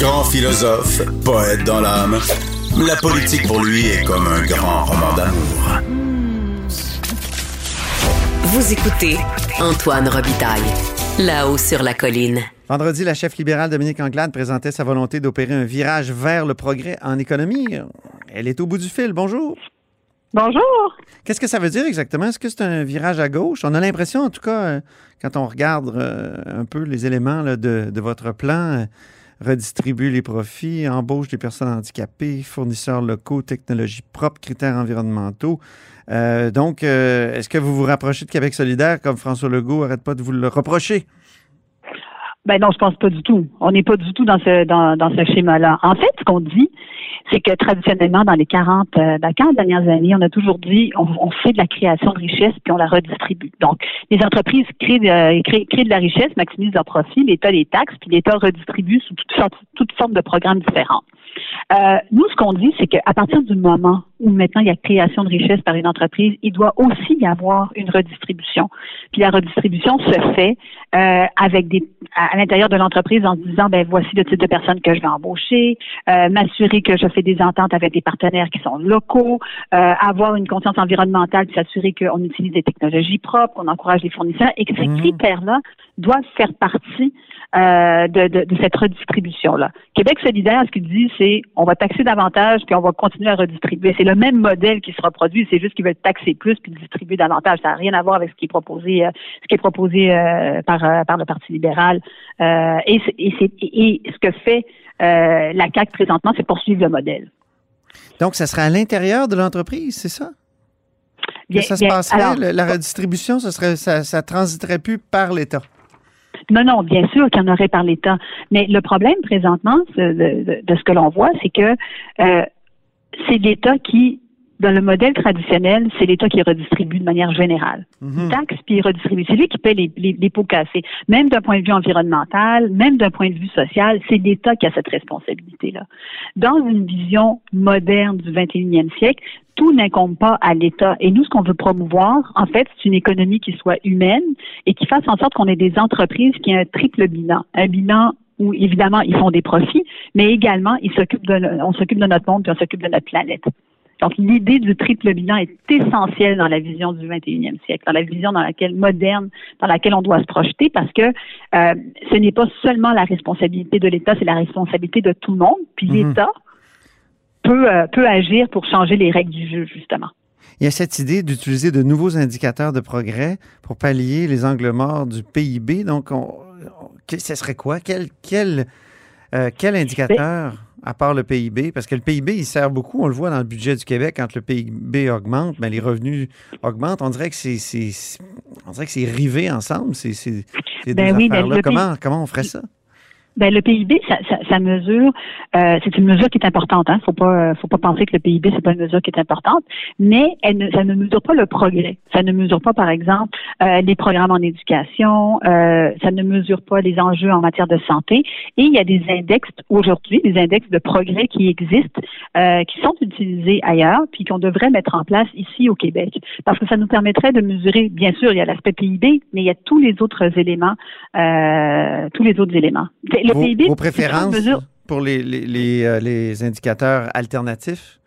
Grand philosophe, poète dans l'âme, la politique pour lui est comme un grand roman d'amour. Vous écoutez Antoine Robitaille, là-haut sur la colline. Vendredi, la chef libérale Dominique Anglade présentait sa volonté d'opérer un virage vers le progrès en économie. Elle est au bout du fil. Bonjour. Bonjour. Qu'est-ce que ça veut dire exactement? Est-ce que c'est un virage à gauche? On a l'impression, en tout cas, euh, quand on regarde euh, un peu les éléments là, de, de, votre plan, euh, redistribuer les profits, embauche des personnes handicapées, fournisseurs locaux, technologies propres, critères environnementaux. Euh, donc, est-ce que vous vous rapprochez de Québec solidaire comme François Legault arrête pas de vous le reprocher? Ben non, je pense pas du tout. On n'est pas du tout dans ce dans, dans ce schéma-là. En fait, ce qu'on dit, c'est que traditionnellement, dans les 40, euh, dans 40 dernières années, on a toujours dit on, fait de la création de richesse puis on la redistribue. Donc, les entreprises créent de, créent, créent de la richesse, maximisent leurs profits, l'État les taxes, puis l'État redistribue sous toutes sortes, toutes sortes de programmes différents. Euh, nous, ce qu'on dit, c'est qu'à partir du moment où maintenant il y a création de richesse par une entreprise, il doit aussi y avoir une redistribution. Puis la redistribution se fait euh, avec des à, l'intérieur de l'entreprise en se disant ben voici le type de personnes que je vais embaucher, euh, m'assurer que je fais des ententes avec des partenaires qui sont locaux, avoir une conscience environnementale, puis s'assurer qu'on utilise des technologies propres, qu'on encourage les fournisseurs et que ces mmh. critères-là doivent faire partie de, de, de, cette redistribution-là. Québec solidaire, ce qu'il dit, c'est on va taxer davantage puis on va continuer à redistribuer. C'est le même modèle qui se reproduit, c'est juste qu'ils veulent taxer plus puis distribuer davantage. Ça n'a rien à voir avec ce qui est proposé, euh, ce qui est proposé euh, par, euh, par le Parti libéral. Et, et, et, ce que fait la CAC présentement, c'est poursuivre le modèle. Donc, ça sera à l'intérieur de l'entreprise, c'est ça? Que ça se passerait, alors, la redistribution, ce serait, ça, ça transiterait plus par l'État? Non, non, bien sûr qu'il y en aurait par l'État. Mais le problème présentement de, ce que l'on voit, c'est que euh, c'est l'État qui, dans le modèle traditionnel, c'est l'État qui redistribue de manière générale. Mhm. Taxe puis il redistribue. C'est lui qui paie les, les, les pots cassés. Même d'un point de vue environnemental, même d'un point de vue social, c'est l'État qui a cette responsabilité-là. Dans une vision moderne du 21e siècle, tout n'incombe pas à l'État. Et nous, ce qu'on veut promouvoir, en fait, c'est une économie qui soit humaine et qui fasse en sorte qu'on ait des entreprises qui aient un triple bilan. Un bilan où, évidemment, ils font des profits, mais également, ils s'occupent de, on s'occupe de notre monde et on s'occupe de notre planète. Donc, l'idée du triple bilan est essentielle dans la vision du 21e siècle, dans la vision dans laquelle moderne, dans laquelle on doit se projeter, parce que euh, ce n'est pas seulement la responsabilité de l'État, c'est la responsabilité de tout le monde. Puis Mhm. l'État peut, euh, peut agir pour changer les règles du jeu, justement. Il y a cette idée d'utiliser de nouveaux indicateurs de progrès pour pallier les angles morts du PIB. Donc, on, on, ce serait quoi? Quel, quel, euh, quel indicateur, à part le PIB? Parce que le PIB, il sert beaucoup, on le voit dans le budget du Québec, quand le PIB augmente, mais les revenus augmentent. On dirait que c'est, on dirait que c'est rivé ensemble, ces, ces, ces Ben deux oui, affaires-là. mais le Comment, comment on ferait ça? Ben, le PIB, ça, mesure, euh, c'est une mesure qui est importante. Hein. Faut pas, faut pas penser que le PIB c'est pas une mesure qui est importante, mais ça ne mesure pas le progrès. Ça ne mesure pas, par exemple, euh, les programmes en éducation. Euh, ça ne mesure pas les enjeux en matière de santé. Et il y a des index aujourd'hui, des index de progrès qui existent, qui sont utilisés ailleurs, puis qu'on devrait mettre en place ici au Québec, parce que ça nous permettrait de mesurer. Bien sûr, il y a l'aspect PIB, mais il y a tous les autres éléments, tous les autres éléments. Vos, préférences pour les, les, les, euh, les, indicateurs alternatifs?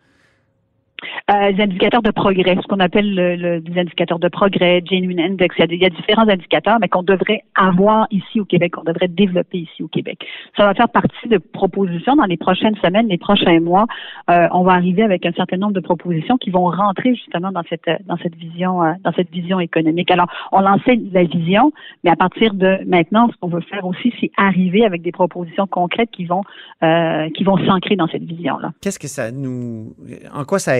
Euh, les indicateurs de progrès, ce qu'on appelle le, le, des indicateurs de progrès, Genuine Index. Il y a, il y a différents indicateurs, mais qu'on devrait avoir ici au Québec, qu'on devrait développer ici au Québec. Ça va faire partie de propositions dans les prochaines semaines, les prochains mois. Euh, on va arriver avec un certain nombre de propositions qui vont rentrer justement dans cette dans cette vision euh, dans cette vision économique. Alors, on lançait la vision, mais à partir de maintenant, ce qu'on veut faire aussi, c'est arriver avec des propositions concrètes qui vont euh, qui vont s'ancrer dans cette vision là. Qu'est-ce que ça nous en quoi ça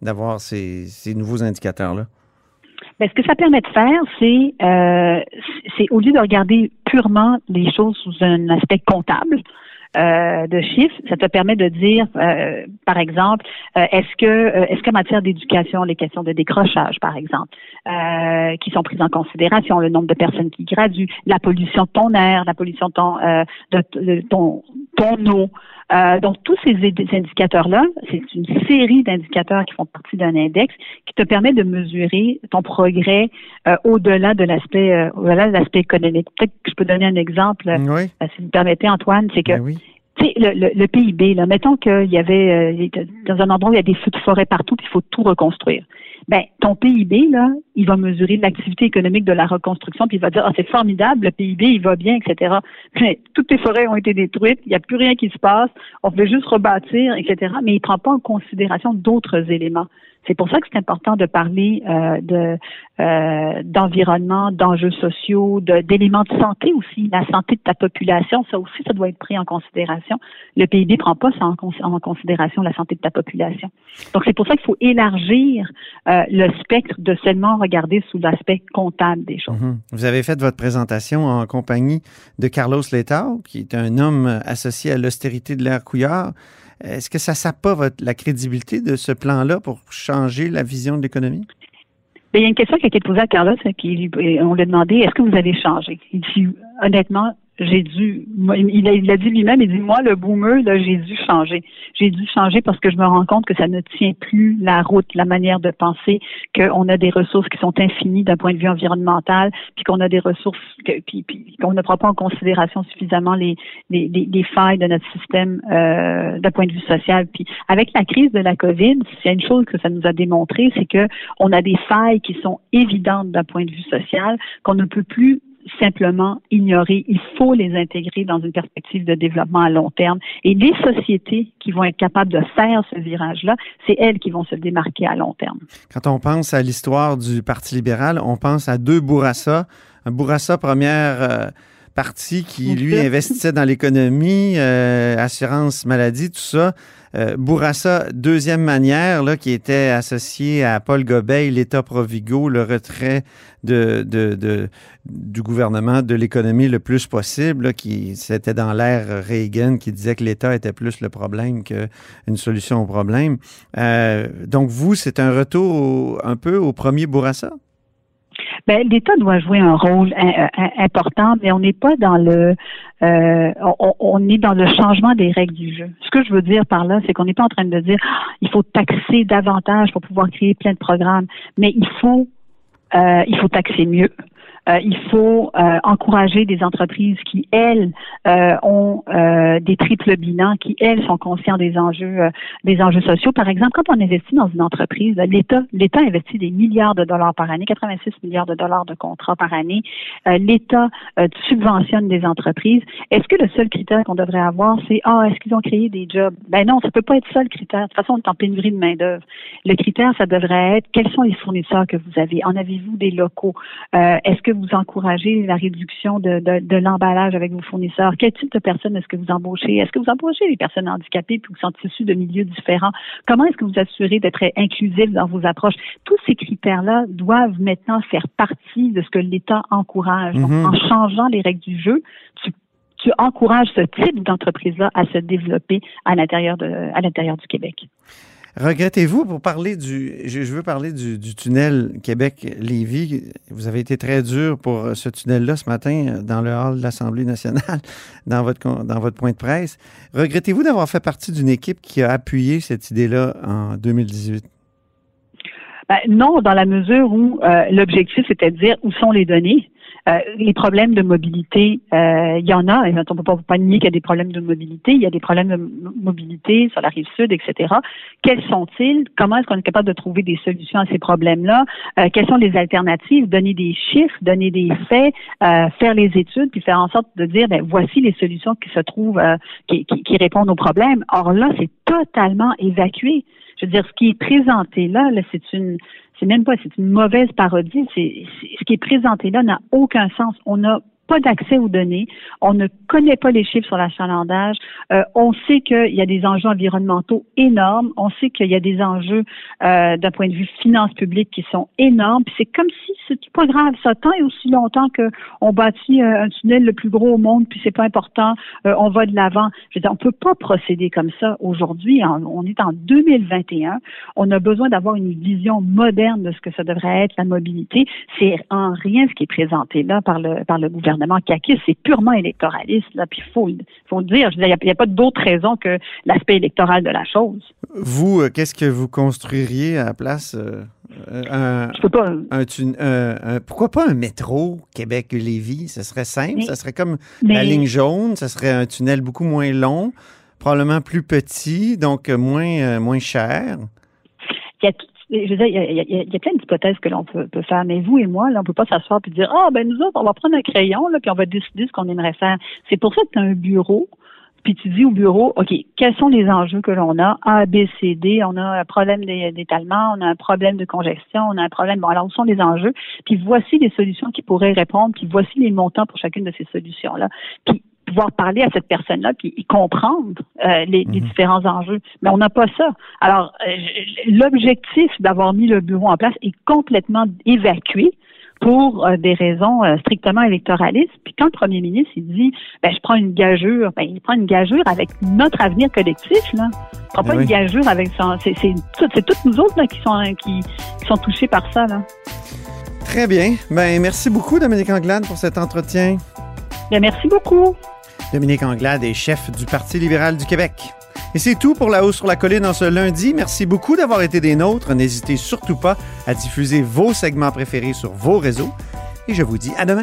d'avoir ces, nouveaux indicateurs-là? Ben, ce que ça permet de faire, c'est, euh, c'est au lieu de regarder purement les choses sous un aspect comptable, euh, de chiffres, ça te permet de dire, euh, par exemple, est-ce que est-ce qu'en matière d'éducation, les questions de décrochage, par exemple, qui sont prises en considération, le nombre de personnes qui graduent, la pollution de ton air, la pollution de, ton ton eau. donc tous ces indicateurs-là, c'est une série d'indicateurs qui font partie d'un index qui te permet de mesurer ton progrès au-delà de l'aspect au-delà de l'aspect économique. Peut-être que je peux donner un exemple, si vous me permettez, Antoine, c'est que ben le, le, PIB, là, mettons qu'il y avait euh, dans un endroit où il y a des feux de forêt partout, puis il faut tout reconstruire. Ben, ton PIB, là, il va mesurer l'activité économique de la reconstruction, puis il va dire Ah, c'est formidable, le PIB, il va bien, etc. Mais toutes les forêts ont été détruites, il n'y a plus rien qui se passe, on veut juste rebâtir, etc. Mais il prend pas en considération d'autres éléments. C'est pour ça que c'est important de parler euh, de euh, d'environnement, d'enjeux sociaux, d'éléments de, santé aussi, la santé de ta population, ça aussi, ça doit être pris en considération. Le PIB prend pas ça en, considération la santé de ta population. Donc c'est pour ça qu'il faut élargir euh, le spectre de seulement regarder sous l'aspect comptable des choses. Mhm. Vous avez fait votre présentation en compagnie de Carlos Letao, qui est un homme associé à l'austérité de l'air Couillard. Est-ce que ça votre, la crédibilité de ce plan-là pour changer la vision de l'économie? Il y a une question qui a été posée à Carlos, puis on lui a demandé est-ce que vous avez changé? Il dit honnêtement, j'ai dû, il a, il a dit lui-même, il dit, moi, le boomer, là, j'ai dû changer. J'ai dû changer parce que je me rends compte que ça ne tient plus la route, la manière de penser, qu'on a des ressources qui sont infinies d'un point de vue environnemental, puis qu'on a des ressources, que, puis, qu'on ne prend pas en considération suffisamment les, les, les, failles de notre système euh, d'un point de vue social. Puis avec la crise de la COVID, s'il y a une chose que ça nous a démontré, c'est que on a des failles qui sont évidentes d'un point de vue social, qu'on ne peut plus simplement ignorer. Il faut les intégrer dans une perspective de développement à long terme. Et les sociétés qui vont être capables de faire ce virage-là, c'est elles qui vont se démarquer à long terme. Quand on pense à l'histoire du Parti libéral, on pense à deux Bourassa. Bourassa, première euh, partie qui, lui, investissait dans l'économie, euh, assurance maladie, tout ça. Euh, Bourassa, deuxième manière, là, qui était associée à Paul Gobeil, l'État Provigo, le retrait de, de, du gouvernement de l'économie le plus possible, qui c'était dans l'ère Reagan qui disait que l'État était plus le problème qu'une solution au problème. Euh, donc vous, c'est un retour un peu au premier Bourassa? Ben, l'État doit jouer un rôle important, mais on n'est pas dans le euh, on, est dans le changement des règles du jeu. Ce que je veux dire par là, c'est qu'on n'est pas en train de dire ah, il faut taxer davantage pour pouvoir créer plein de programmes, mais il faut euh, il faut taxer mieux. Euh, il faut euh, encourager des entreprises qui, elles, euh, ont des triples bilans, qui, elles, sont conscients des enjeux, des enjeux sociaux. Par exemple, quand on investit dans une entreprise, l'État, l'État investit des milliards de dollars par année, 86 milliards de dollars de contrats par année. L'État subventionne des entreprises. Est-ce que le seul critère qu'on devrait avoir, c'est ah, est-ce qu'ils ont créé des jobs? Ben non, ça peut pas être ça le critère. De toute façon, on est en pénurie de main d'œuvre. Le critère, ça devrait être quels sont les fournisseurs que vous avez? En avez-vous des locaux? Est-ce que vous encouragez la réduction de, de, l'emballage avec vos fournisseurs? Quel type de personnes est-ce que vous embauchez? Est-ce que vous embauchez les personnes handicapées qui sont issues de milieux différents? Comment est-ce que vous assurez d'être inclusif dans vos approches? Tous ces critères-là doivent maintenant faire partie de ce que l'État encourage. Mm-hmm. en changeant les règles du jeu, tu tu encourages ce type d'entreprise-là à se développer à l'intérieur de à l'intérieur du Québec. Regrettez-vous pour parler du. Je, parler du, tunnel Québec-Lévis. Vous avez été très dur pour ce tunnel-là ce matin dans le hall de l'Assemblée nationale, dans votre, dans votre point de presse. Regrettez-vous d'avoir fait partie d'une équipe qui a appuyé cette idée-là en 2018? Ben, non, dans la mesure où euh, l'objectif était de dire où sont les données. Euh, les problèmes de mobilité, euh, il y en a. on ne peut pas, nier qu'il y a des problèmes de mobilité. Il y a des problèmes de mobilité sur la rive sud, etc. Quels sont-ils? Comment est-ce qu'on est capable de trouver des solutions à ces problèmes-là? Euh, quelles sont les alternatives? Donner des chiffres, donner des faits, faire les études, puis faire en sorte de dire, ben, voici les solutions qui se trouvent, qui, qui, qui répondent aux problèmes. Or là, c'est totalement évacué. Je veux dire, ce qui est présenté là, là c'est une c'est même pas, c'est une mauvaise parodie. C'est, ce qui est présenté là n'a aucun sens. On a pas d'accès aux données. On ne connaît pas les chiffres sur l'achalandage. Euh, on sait qu'il y a des enjeux environnementaux énormes. On sait qu'il y a des enjeux euh, d'un point de vue finance publique qui sont énormes. C'est comme si c'est pas grave. Ça tant aussi longtemps qu'on bâtit un, tunnel le plus gros au monde, puis c'est pas important. Euh, on va de l'avant. Je veux dire, on peut pas procéder comme ça aujourd'hui. On est en 2021. On a besoin d'avoir une vision moderne de ce que ça devrait être la mobilité. C'est en rien ce qui est présenté là par le par le gouvernement CACIS. C'est purement électoraliste. Là, puis faut faut le dire. il n'y a, pas d'autre raison que l'aspect électoral de la chose. Vous, euh, qu'est-ce que vous construiriez à la place euh, un, Je peux pas. Un, pourquoi pas un métro Québec-Lévis? Ce serait simple. ça serait comme la ligne jaune. Ça serait un tunnel beaucoup moins long, probablement plus petit, donc moins moins cher. Il y a je veux il y a, plein d'hypothèses que l'on peut, faire, mais vous et moi, là, on peut pas s'asseoir et dire, ah, ben nous autres, on va prendre un crayon, là, puis on va décider ce qu'on aimerait faire. C'est pour ça que tu as un bureau, puis tu dis au bureau, OK, quels sont les enjeux que l'on a? A, B, C, D, on a un problème d'étalement, on a un problème de congestion, on a un problème. Bon, alors, où sont les enjeux? Puis voici les solutions qui pourraient répondre, puis voici les montants pour chacune de ces solutions-là. Puis pouvoir parler à cette personne-là puis comprendre euh, les, mhm. différents enjeux. Mais on n'a pas ça. Alors, euh, l'objectif d'avoir mis le bureau en place est complètement évacué pour euh, des raisons strictement électoralistes. Puis quand le premier ministre il dit ben, je prends une gageure, ben, il prend une gageure avec notre avenir collectif. Là. Il prend pas ben une gageure avec son. C'est, toutes nous autres là, qui, sont, qui, qui sont touchés par ça. Là. Très bien. Ben, merci beaucoup, Dominique Anglade, pour cet entretien. Bien, merci beaucoup. Dominique Anglade est chef du Parti libéral du Québec. Et c'est tout pour La Hausse sur la Colline en ce lundi. Merci beaucoup d'avoir été des nôtres. N'hésitez surtout pas à diffuser vos segments préférés sur vos réseaux. Et je vous dis à demain.